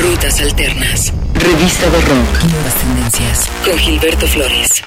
Rutas Alternas. Revista de Rock. Nuevas tendencias. Con Gilberto Flores.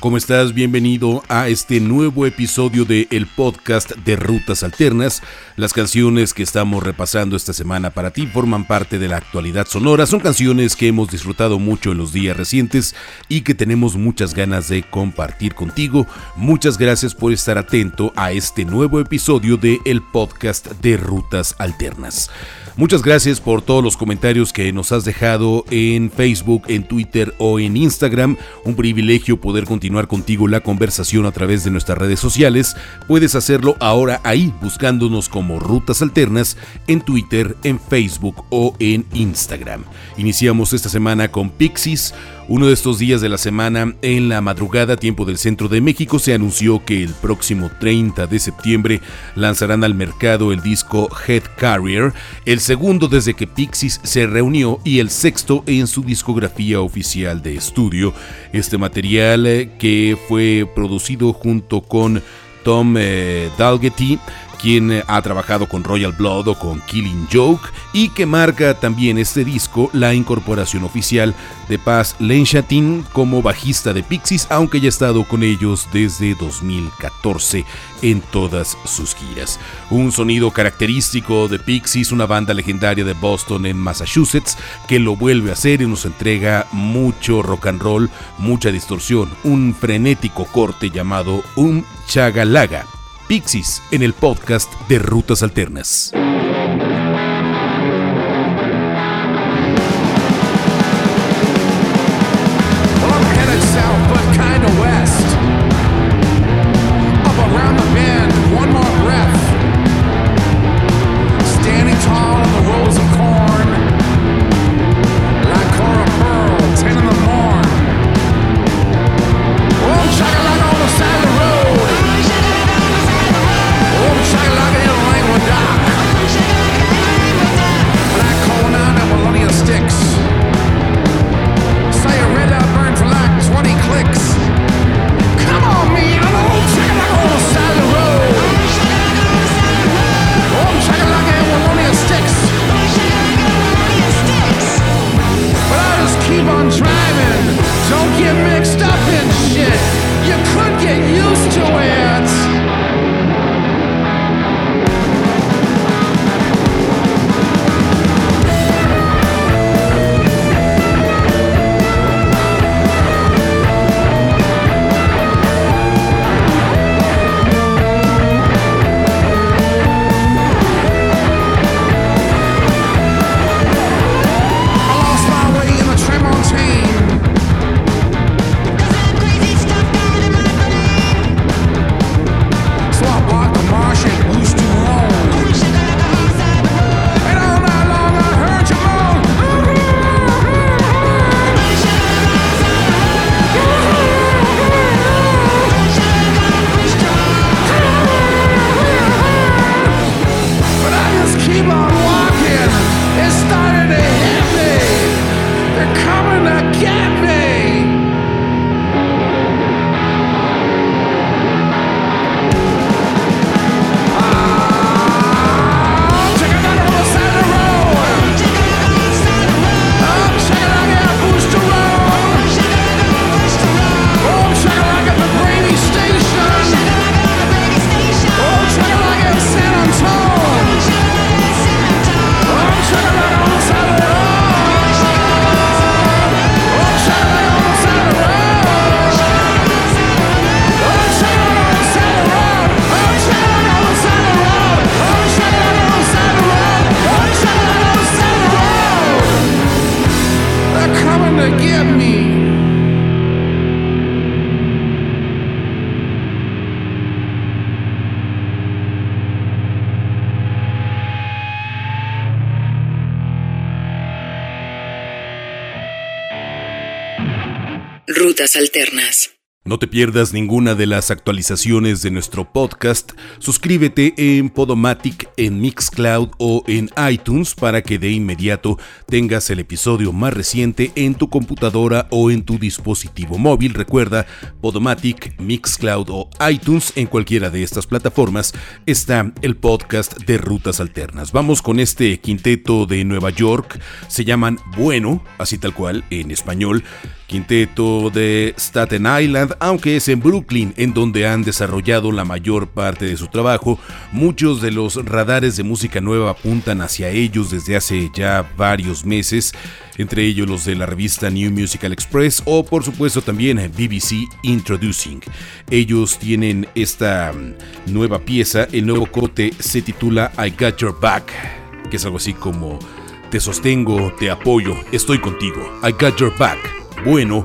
¿Cómo estás? Bienvenido a este nuevo episodio de el podcast de Rutas Alternas. Las canciones que estamos repasando esta semana para ti forman parte de la actualidad sonora. Son canciones que hemos disfrutado mucho en los días recientes y que tenemos muchas ganas de compartir contigo. Muchas gracias por estar atento a este nuevo episodio de el podcast de Rutas Alternas. Muchas gracias por todos los comentarios que nos has dejado en Facebook, en Twitter o en Instagram. Un privilegio poder continuar contigo la conversación a través de nuestras redes sociales. Puedes hacerlo ahora ahí, buscándonos como Rutas Alternas en Twitter, en Facebook o en Instagram. Iniciamos esta semana con Pixies. Uno de estos días de la semana, en la madrugada, tiempo del centro de México, se anunció que el próximo 30 de septiembre lanzarán al mercado el disco Head Carrier, el segundo desde que Pixies se reunió y el sexto en su discografía oficial de estudio. Este material eh, que fue producido junto con Tom eh, Dalgetty quien eh, ha trabajado con Royal Blood o con Killing Joke y que marca también este disco la incorporación oficial de Paz Lenshatin como bajista de Pixies, aunque ya ha estado con ellos desde 2014 en todas sus giras. Un sonido característico de Pixies, una banda legendaria de Boston en Massachusetts, que lo vuelve a hacer y nos entrega mucho rock and roll, mucha distorsión, un frenético corte llamado Un Chagalaga Pixis en el podcast de Rutas Alternas. Rutas Alternas. No te pierdas ninguna de las actualizaciones de nuestro podcast. Suscríbete en Podomatic, en Mixcloud o en iTunes para que de inmediato tengas el episodio más reciente en tu computadora o en tu dispositivo móvil. Recuerda, Podomatic, Mixcloud o iTunes, en cualquiera de estas plataformas está el podcast de Rutas Alternas. Vamos con este quinteto de Nueva York. Se llaman Bueno, así tal cual en español quinteto de Staten Island, aunque es en Brooklyn en donde han desarrollado la mayor parte de su trabajo. Muchos de los radares de música nueva apuntan hacia ellos desde hace ya varios meses, entre ellos los de la revista New Musical Express o por supuesto también BBC Introducing. Ellos tienen esta mm, nueva pieza, el nuevo corte se titula I Got Your Back, que es algo así como te sostengo, te apoyo, estoy contigo. I Got Your Back bueno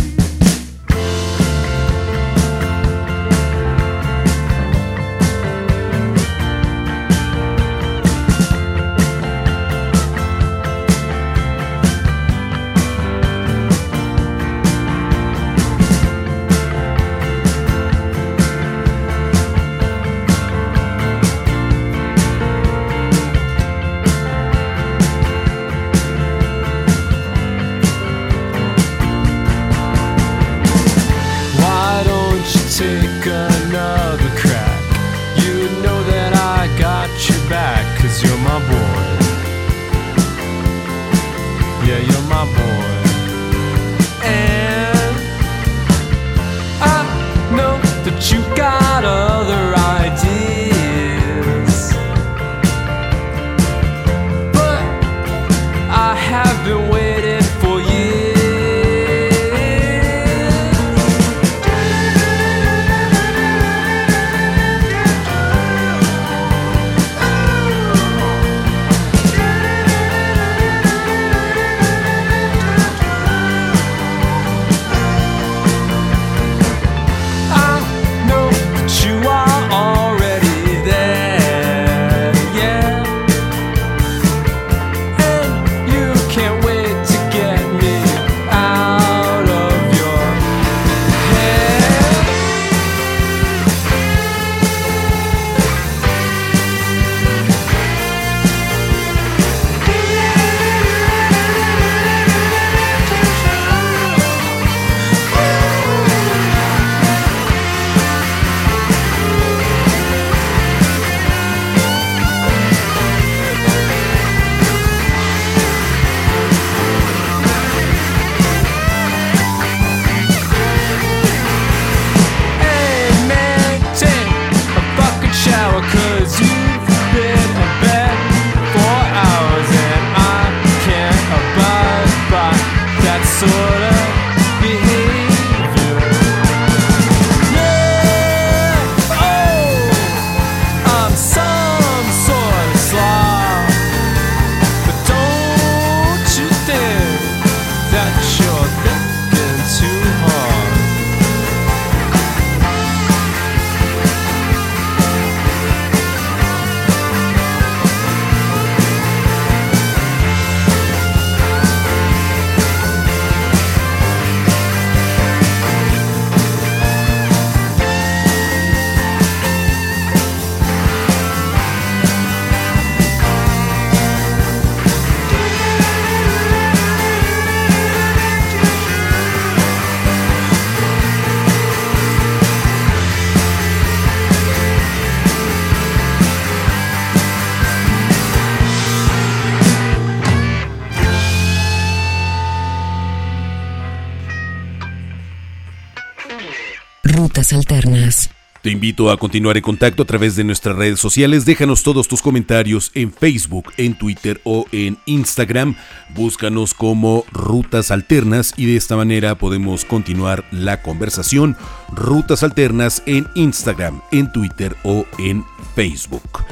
Alternas. Te invito a continuar en contacto a través de nuestras redes sociales. Déjanos todos tus comentarios en Facebook, en Twitter o en Instagram. Búscanos como Rutas Alternas y de esta manera podemos continuar la conversación. Rutas Alternas en Instagram, en Twitter o en Facebook.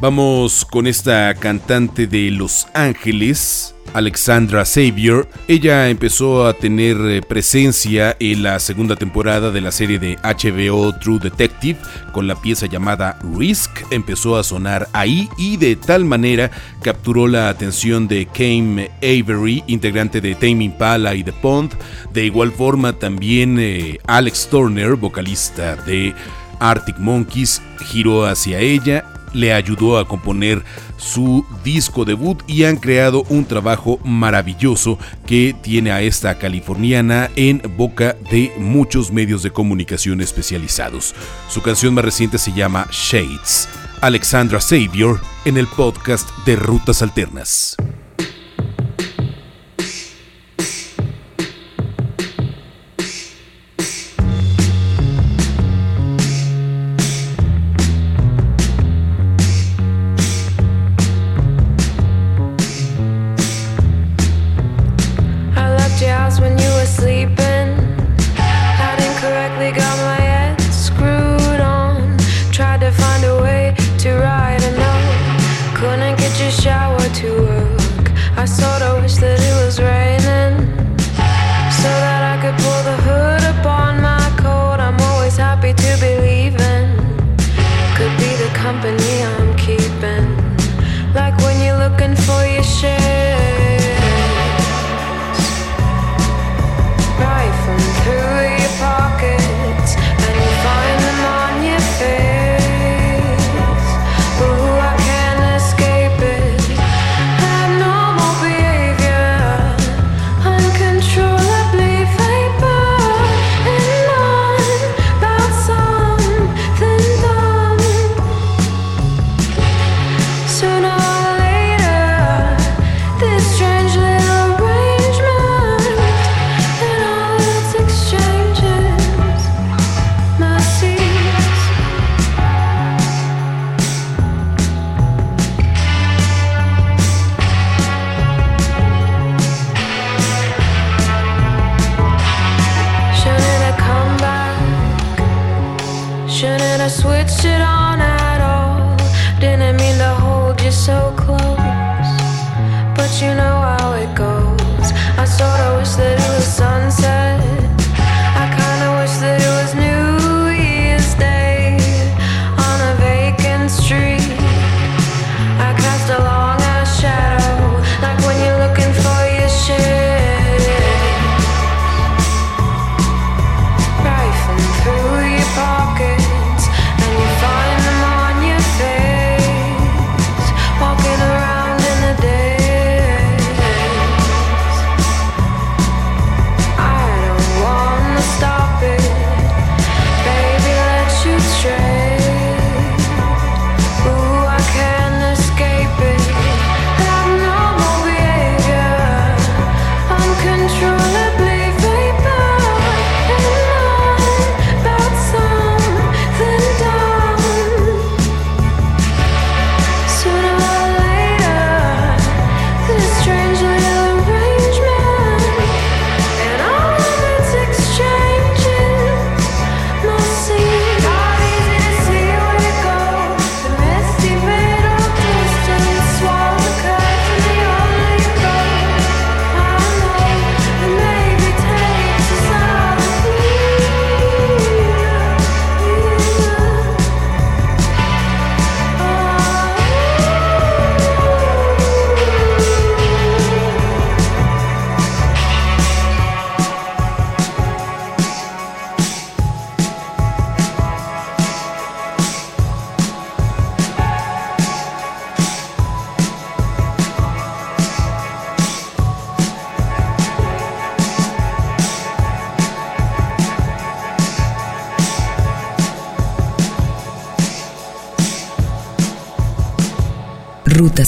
Vamos con esta cantante de Los Ángeles. Alexandra Xavier. Ella empezó a tener eh, presencia en la segunda temporada de la serie de HBO True Detective con la pieza llamada Risk. Empezó a sonar ahí y de tal manera capturó la atención de Kame Avery, integrante de Tame Impala y The Pond. De igual forma también eh, Alex Turner, vocalista de Arctic Monkeys, giró hacia ella le ayudó a componer su disco debut y han creado un trabajo maravilloso que tiene a esta californiana en boca de muchos medios de comunicación especializados. Su canción más reciente se llama Shades. Alexandra Savior en el podcast de Rutas Alternas.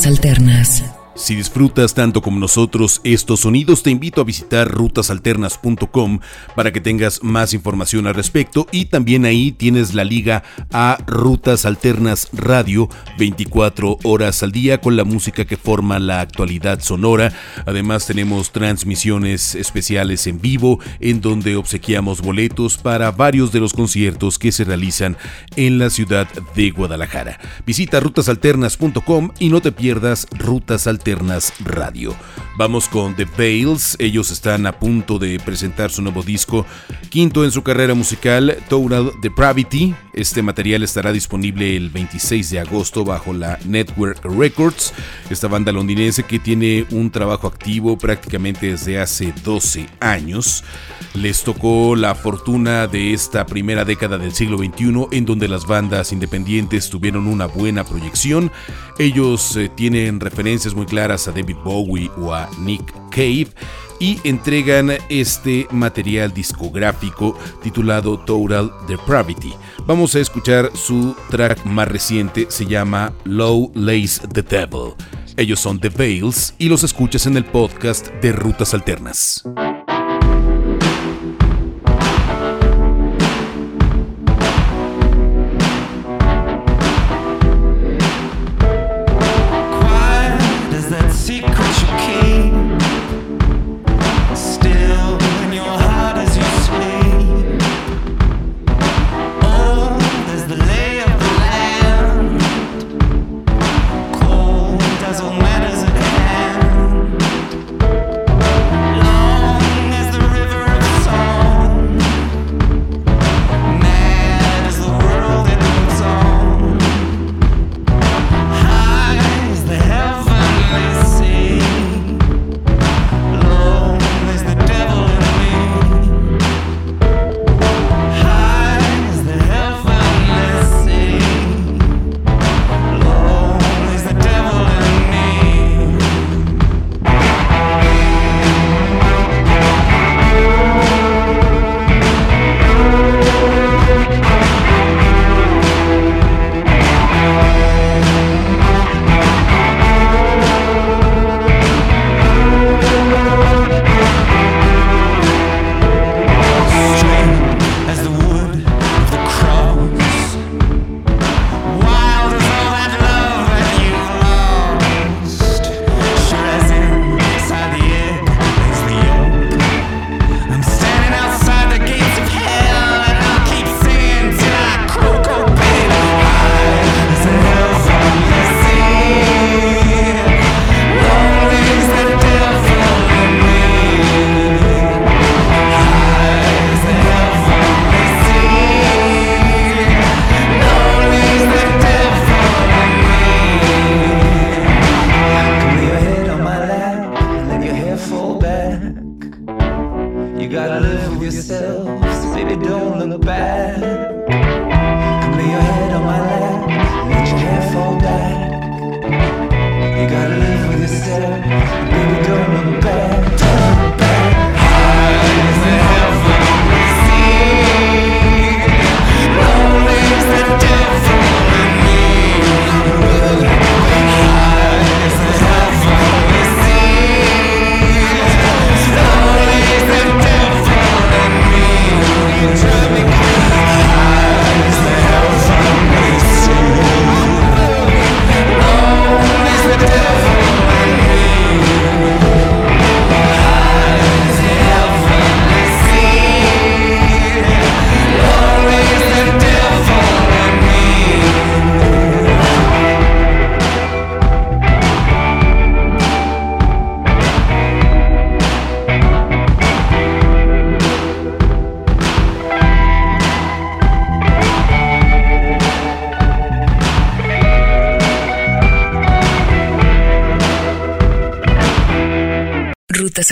Alternas. Si disfrutas tanto como nosotros estos sonidos, te invito a visitar rutasalternas.com para que tengas más información al respecto y también ahí tienes la liga a Rutas Alternas Radio 24 horas al día con la música que forma la actualidad sonora. Además tenemos transmisiones especiales en vivo en donde obsequiamos boletos para varios de los conciertos que se realizan en la ciudad de Guadalajara. Visita rutasalternas.com y no te pierdas Rutas Alternas Radio. Vamos con The Veils, ellos están a punto de presentar su nuevo disco, quinto en su carrera musical, Total Depravity. Este material estará disponible el 26 de agosto bajo la Network Records, esta banda londinense que tiene un trabajo activo prácticamente desde hace 12 años. Les tocó la fortuna de esta primera década del siglo XXI en donde las bandas independientes tuvieron una buena proyección. Ellos eh, tienen referencias muy claras a David Bowie o a Nick Cave y entregan este material discográfico titulado Total Depravity. Vamos a escuchar su track más reciente, se llama Low Lace the Devil. Ellos son The Veils y los escuchas en el podcast de Rutas Alternas.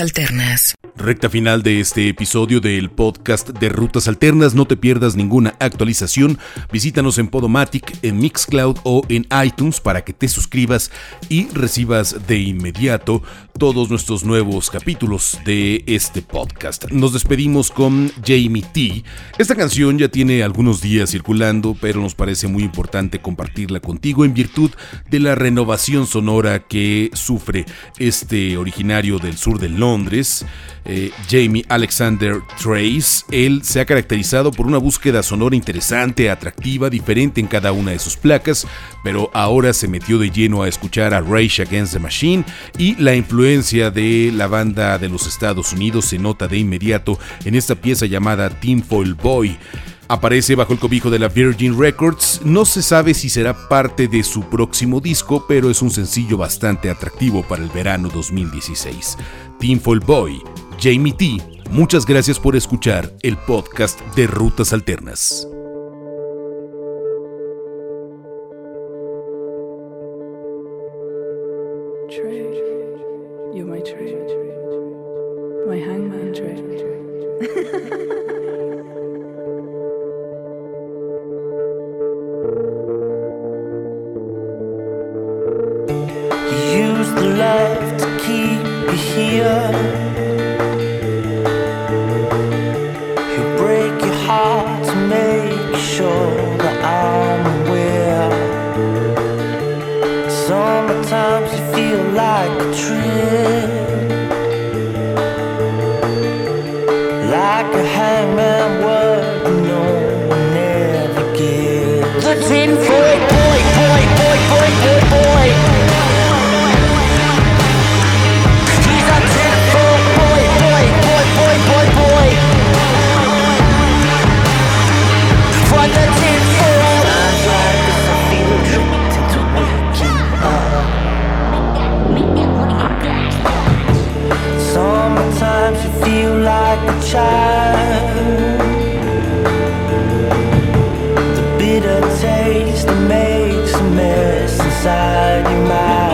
Alternas. Recta final de este episodio del podcast de Rutas Alternas. No te pierdas ninguna actualización. Visítanos en Podomatic, en Mixcloud o en iTunes para que te suscribas y recibas de inmediato todos nuestros nuevos capítulos de este podcast. Nos despedimos con Jamie T. Esta canción ya tiene algunos días circulando, pero nos parece muy importante compartirla contigo en virtud de la renovación sonora que sufre este originario del sur de Londres. Jamie Alexander Trace. Él se ha caracterizado por una búsqueda sonora interesante, atractiva, diferente en cada una de sus placas, pero ahora se metió de lleno a escuchar a Rage Against the Machine y la influencia de la banda de los Estados Unidos se nota de inmediato en esta pieza llamada Foil Boy. Aparece bajo el cobijo de la Virgin Records, no se sabe si será parte de su próximo disco, pero es un sencillo bastante atractivo para el verano 2016. Tinfoil Boy, Jamie T, muchas gracias por escuchar el podcast de Rutas Alternas. It makes a mess inside your mind.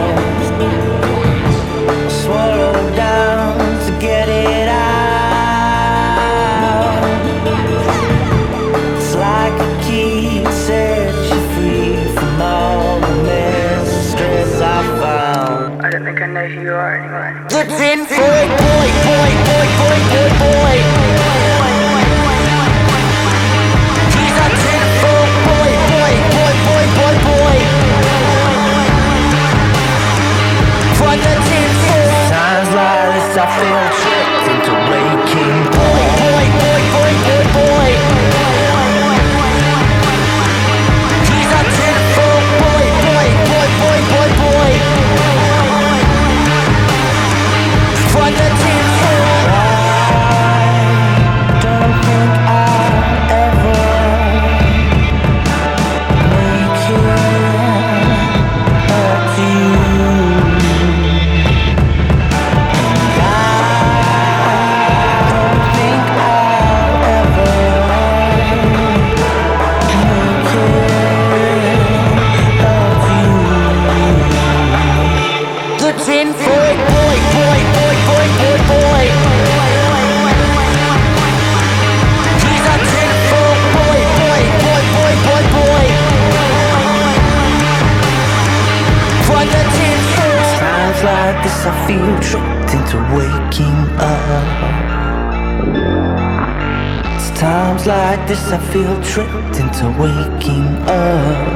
This I feel tricked into waking up.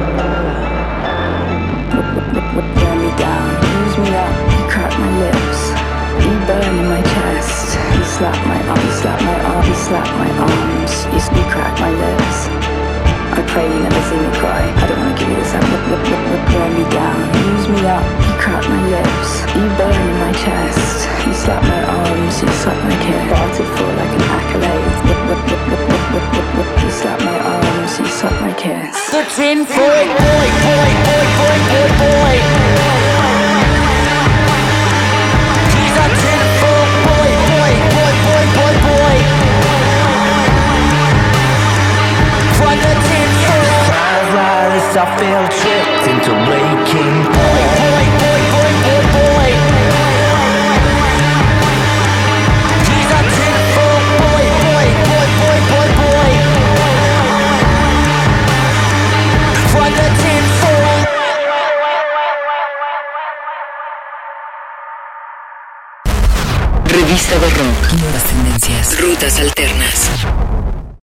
Wear me down, use me up, you crack my lips, you burn in my chest, you slap my arm, you slap my arm, you slap my arms, you crack my lips. I pray you never see me cry. I don't wanna give you this up. Wear me down, use me up, you crack my lips, you burn in my chest, you slap my arms, you slap my kiss, bartered for like an accolade. You slap my arms, you suck my kiss. The tin boy, boy, boy, boy, boy, boy, I feel into. Revista de Rock. Nuevas tendencias. Rutas alternas.